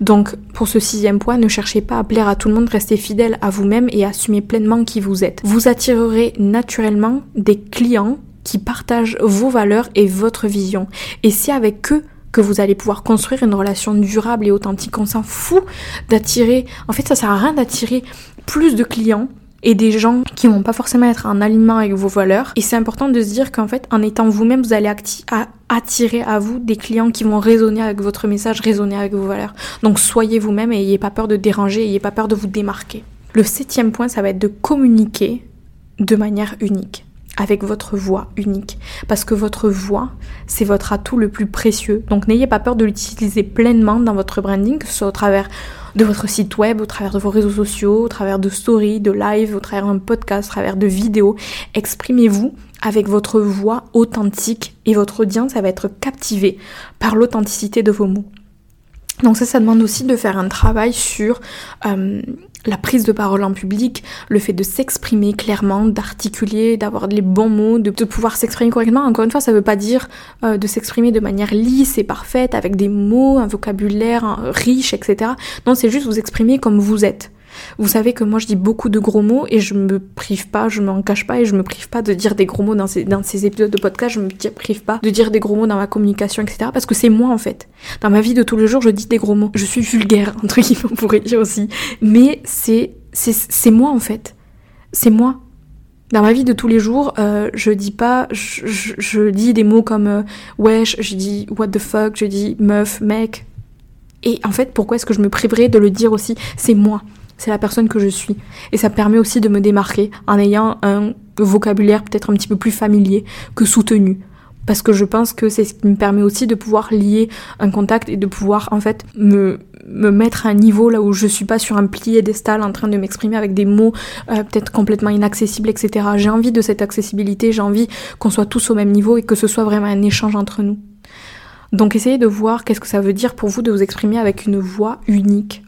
Donc pour ce sixième point, ne cherchez pas à plaire à tout le monde, restez fidèle à vous-même et assumez pleinement qui vous êtes. Vous attirerez naturellement des clients qui partagent vos valeurs et votre vision. Et c'est avec eux que vous allez pouvoir construire une relation durable et authentique. On s'en fout d'attirer. En fait, ça sert à rien d'attirer plus de clients et des gens qui vont pas forcément être en alignement avec vos valeurs. Et c'est important de se dire qu'en fait, en étant vous-même, vous allez attirer à vous des clients qui vont résonner avec votre message, résonner avec vos valeurs. Donc soyez vous-même et n'ayez pas peur de déranger, n'ayez pas peur de vous démarquer. Le septième point, ça va être de communiquer de manière unique avec votre voix unique. Parce que votre voix, c'est votre atout le plus précieux. Donc n'ayez pas peur de l'utiliser pleinement dans votre branding, que ce soit au travers de votre site web, au travers de vos réseaux sociaux, au travers de stories, de live, au travers d'un podcast, au travers de vidéos. Exprimez-vous avec votre voix authentique et votre audience, elle va être captivée par l'authenticité de vos mots. Donc ça, ça demande aussi de faire un travail sur euh, la prise de parole en public, le fait de s'exprimer clairement, d'articuler, d'avoir les bons mots, de, pouvoir s'exprimer correctement. Encore une fois, ça ne veut pas dire euh, de s'exprimer de manière lisse et parfaite, avec des mots, un vocabulaire riche, etc. Non, c'est juste vous exprimer comme vous êtes. Vous savez que moi je dis beaucoup de gros mots et je me prive pas, je m'en cache pas et je me prive pas de dire des gros mots dans ces, dans ces épisodes de podcast, je me prive pas de dire des gros mots dans ma communication, etc. Parce que c'est moi en fait. Dans ma vie de tous les jours, je dis des gros mots. Je suis vulgaire, entre guillemets, on pourrait dire aussi. Mais c'est, c'est, moi en fait. C'est moi. Dans ma vie de tous les jours, euh, je dis pas, je, dis des mots comme euh, wesh, je dis what the fuck, je dis meuf, mec. Et en fait, pourquoi est-ce que je me priverais de le dire aussi? C'est moi c'est la personne que je suis. Et ça permet aussi de me démarquer en ayant un vocabulaire peut-être un petit peu plus familier que soutenu. Parce que je pense que c'est ce qui me permet aussi de pouvoir lier un contact et de pouvoir en fait me, me mettre à un niveau là où je suis pas sur un piédestal en train de m'exprimer avec des mots euh, peut-être complètement inaccessibles, etc. J'ai envie de cette accessibilité, j'ai envie qu'on soit tous au même niveau et que ce soit vraiment un échange entre nous. Donc essayez de voir qu'est-ce que ça veut dire pour vous de vous exprimer avec une voix unique.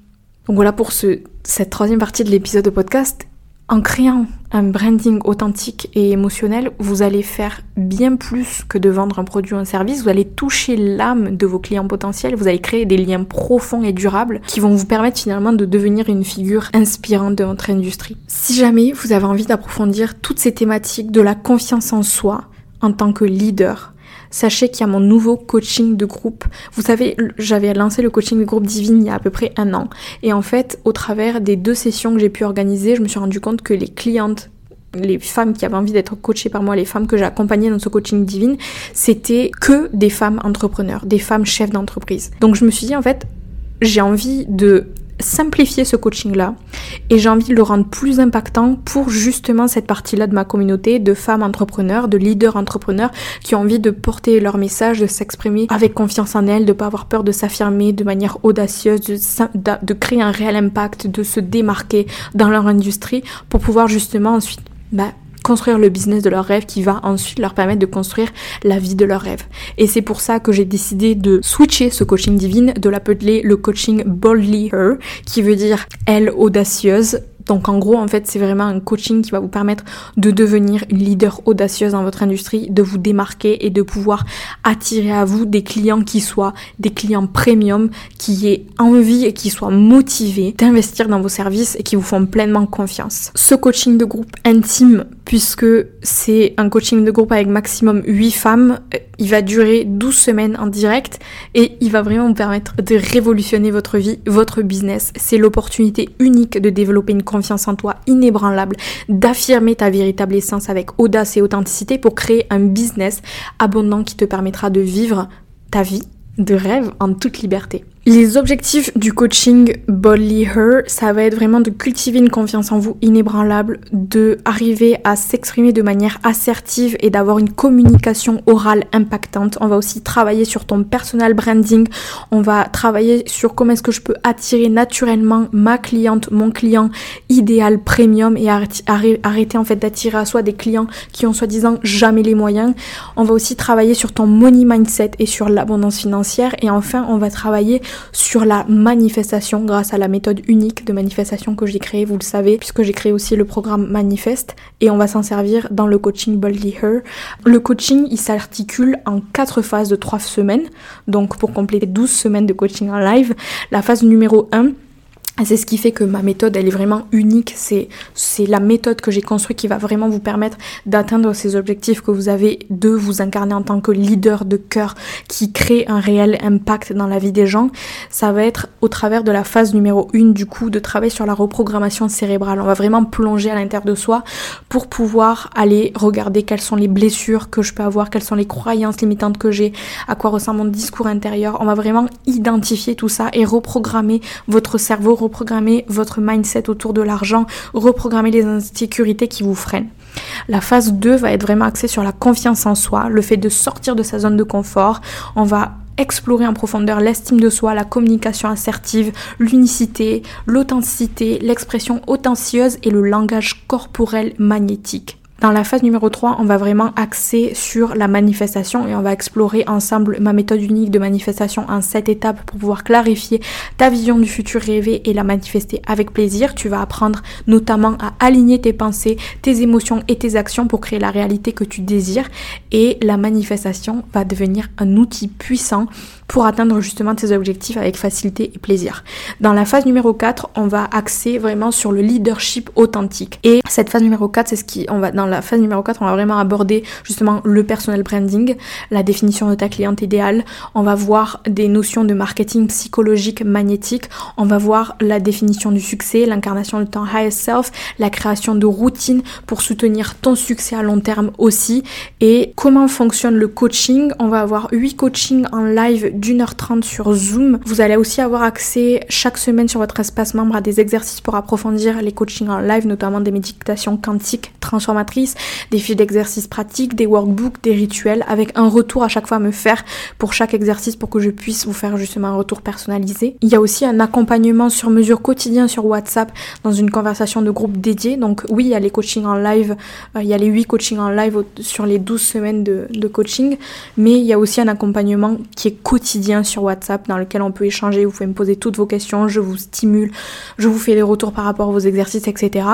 Donc voilà pour ce, cette troisième partie de l'épisode de podcast, en créant un branding authentique et émotionnel, vous allez faire bien plus que de vendre un produit ou un service, vous allez toucher l'âme de vos clients potentiels, vous allez créer des liens profonds et durables qui vont vous permettre finalement de devenir une figure inspirante de votre industrie. Si jamais vous avez envie d'approfondir toutes ces thématiques de la confiance en soi en tant que leader, sachez qu'il y a mon nouveau coaching de groupe. Vous savez, j'avais lancé le coaching de groupe Divine il y a à peu près un an. Et en fait, au travers des deux sessions que j'ai pu organiser, je me suis rendu compte que les clientes les femmes qui avaient envie d'être coachées par moi, les femmes que j'ai accompagnées dans ce coaching divine, c'était que des femmes entrepreneurs, des femmes chefs d'entreprise. Donc je me suis dit en fait, j'ai envie de simplifier ce coaching-là. Et j'ai envie de le rendre plus impactant pour justement cette partie-là de ma communauté de femmes entrepreneurs, de leaders entrepreneurs qui ont envie de porter leur message, de s'exprimer avec confiance en elles, de pas avoir peur de s'affirmer de manière audacieuse, de, de, créer un réel impact, de se démarquer dans leur industrie pour pouvoir justement ensuite bah, construire le business de leur rêve qui va ensuite leur permettre de construire la vie de leur rêve. Et c'est pour ça que j'ai décidé de switcher ce coaching divine, de l'appeler le coaching Boldly Her, qui veut dire elle audacieuse, donc en gros, en fait, c'est vraiment un coaching qui va vous permettre de devenir une leader audacieuse dans votre industrie, de vous démarquer et de pouvoir attirer à vous des clients qui soient des clients premium, qui aient envie et qui soient motivés d'investir dans vos services et qui vous font pleinement confiance. Ce coaching de groupe intime, puisque c'est un coaching de groupe avec maximum 8 femmes, il va durer 12 semaines en direct et il va vraiment vous permettre de révolutionner votre vie, votre business. C'est l'opportunité unique de développer une confiance en toi inébranlable, d'affirmer ta véritable essence avec audace et authenticité pour créer un business abondant qui te permettra de vivre ta vie de rêve en toute liberté. Les objectifs du coaching Boldly Her, ça va être vraiment de cultiver une confiance en vous inébranlable, de arriver à s'exprimer de manière assertive et d'avoir une communication orale impactante. On va aussi travailler sur ton personal branding. On va travailler sur comment est-ce que je peux attirer naturellement ma cliente, mon client idéal premium et arrêter en fait d'attirer à soi des clients qui ont soi-disant jamais les moyens. On va aussi travailler sur ton money mindset et sur l'abondance financière. Et enfin, on va travailler sur la manifestation grâce à la méthode unique de manifestation que j'ai créée, vous le savez, puisque j'ai créé aussi le programme Manifest et on va s'en servir dans le coaching Boldly Her. Le coaching, il s'articule en quatre phases de trois semaines, donc pour compléter 12 semaines de coaching en live. La phase numéro 1, c'est ce qui fait que ma méthode, elle est vraiment unique. C'est, la méthode que j'ai construite qui va vraiment vous permettre d'atteindre ces objectifs que vous avez, de vous incarner en tant que leader de cœur qui crée un réel impact dans la vie des gens. Ça va être au travers de la phase numéro 1 du coup de travailler sur la reprogrammation cérébrale. On va vraiment plonger à l'intérieur de soi pour pouvoir aller regarder quelles sont les blessures que je peux avoir, quelles sont les croyances limitantes que j'ai, à quoi ressemble mon discours intérieur. On va vraiment identifier tout ça et reprogrammer votre cerveau reprogrammer votre mindset autour de l'argent, reprogrammer les insécurités qui vous freinent. La phase 2 va être vraiment axée sur la confiance en soi, le fait de sortir de sa zone de confort. On va explorer en profondeur l'estime de soi, la communication assertive, l'unicité, l'authenticité, l'expression autentieuse et le langage corporel magnétique. Dans la phase numéro 3, on va vraiment axer sur la manifestation et on va explorer ensemble ma méthode unique de manifestation en 7 étapes pour pouvoir clarifier ta vision du futur rêvé et la manifester avec plaisir. Tu vas apprendre notamment à aligner tes pensées, tes émotions et tes actions pour créer la réalité que tu désires et la manifestation va devenir un outil puissant pour atteindre justement tes objectifs avec facilité et plaisir. Dans la phase numéro 4, on va axer vraiment sur le leadership authentique. Et cette phase numéro 4, c'est ce qui on va dans la phase numéro 4, on va vraiment aborder justement le personal branding, la définition de ta cliente idéale, on va voir des notions de marketing psychologique magnétique, on va voir la définition du succès, l'incarnation de ton highest self, la création de routines pour soutenir ton succès à long terme aussi et comment fonctionne le coaching? On va avoir 8 coachings en live d'une heure trente sur Zoom. Vous allez aussi avoir accès chaque semaine sur votre espace membre à des exercices pour approfondir les coachings en live, notamment des méditations quantiques transformatrices, des fiches d'exercices pratiques, des workbooks, des rituels, avec un retour à chaque fois à me faire pour chaque exercice pour que je puisse vous faire justement un retour personnalisé. Il y a aussi un accompagnement sur mesure quotidien sur WhatsApp dans une conversation de groupe dédiée. Donc oui, il y a les coachings en live, euh, il y a les 8 coachings en live sur les 12 semaines de, de coaching, mais il y a aussi un accompagnement qui est quotidien sur WhatsApp dans lequel on peut échanger, vous pouvez me poser toutes vos questions, je vous stimule, je vous fais des retours par rapport à vos exercices, etc.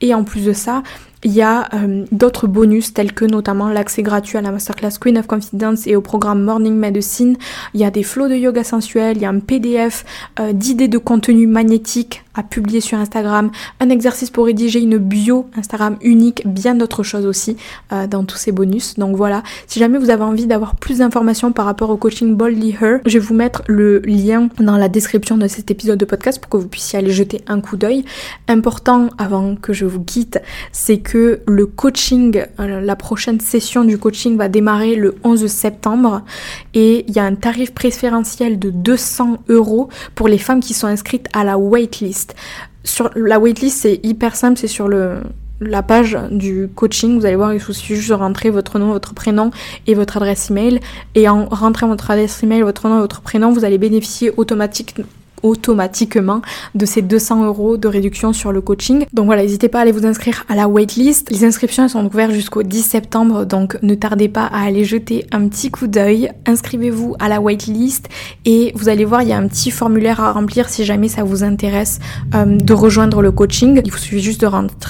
Et en plus de ça, il y a euh, d'autres bonus tels que notamment l'accès gratuit à la masterclass Queen of Confidence et au programme Morning Medicine. Il y a des flots de yoga sensuel, il y a un PDF euh, d'idées de contenu magnétique à publier sur Instagram, un exercice pour rédiger une bio Instagram unique, bien d'autres choses aussi euh, dans tous ces bonus. Donc voilà, si jamais vous avez envie d'avoir plus d'informations par rapport au coaching Boldly Her, je vais vous mettre le lien dans la description de cet épisode de podcast pour que vous puissiez aller jeter un coup d'œil. Important avant que je vous quitte, c'est que le coaching, euh, la prochaine session du coaching va démarrer le 11 septembre et il y a un tarif préférentiel de 200 euros pour les femmes qui sont inscrites à la waitlist. Sur la waitlist, c'est hyper simple, c'est sur la page du coaching, vous allez voir, il suffit juste de rentrer votre nom, votre prénom et votre adresse email. Et en rentrant votre adresse email, votre nom et votre prénom, vous allez bénéficier automatiquement automatiquement de ces 200 euros de réduction sur le coaching. Donc voilà, n'hésitez pas à aller vous inscrire à la waitlist. Les inscriptions sont ouvertes jusqu'au 10 septembre, donc ne tardez pas à aller jeter un petit coup d'œil. Inscrivez-vous à la waitlist et vous allez voir, il y a un petit formulaire à remplir si jamais ça vous intéresse euh, de rejoindre le coaching. Il vous suffit juste de,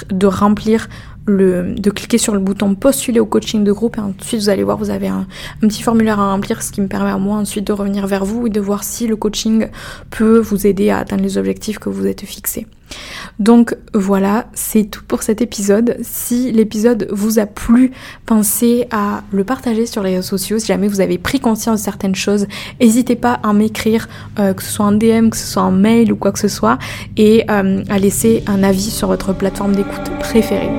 de remplir de cliquer sur le bouton postuler au coaching de groupe et ensuite vous allez voir vous avez un, petit formulaire à remplir ce qui me permet à moi ensuite de revenir vers vous et de voir si le coaching peut vous aider à atteindre les objectifs que vous êtes fixés. Donc voilà, c'est tout pour cet épisode. Si l'épisode vous a plu, pensez à le partager sur les réseaux sociaux. Si jamais vous avez pris conscience de certaines choses, n'hésitez pas à m'écrire, euh, que ce soit en DM, que ce soit en mail ou quoi que ce soit, et euh, à laisser un avis sur votre plateforme d'écoute préférée.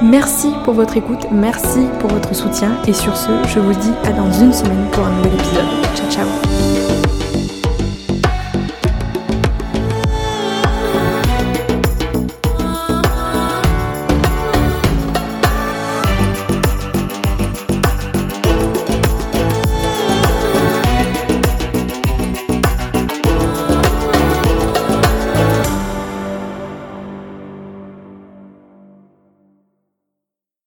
Merci pour votre écoute, merci pour votre soutien, et sur ce, je vous dis à dans une semaine pour un nouvel épisode. Ciao ciao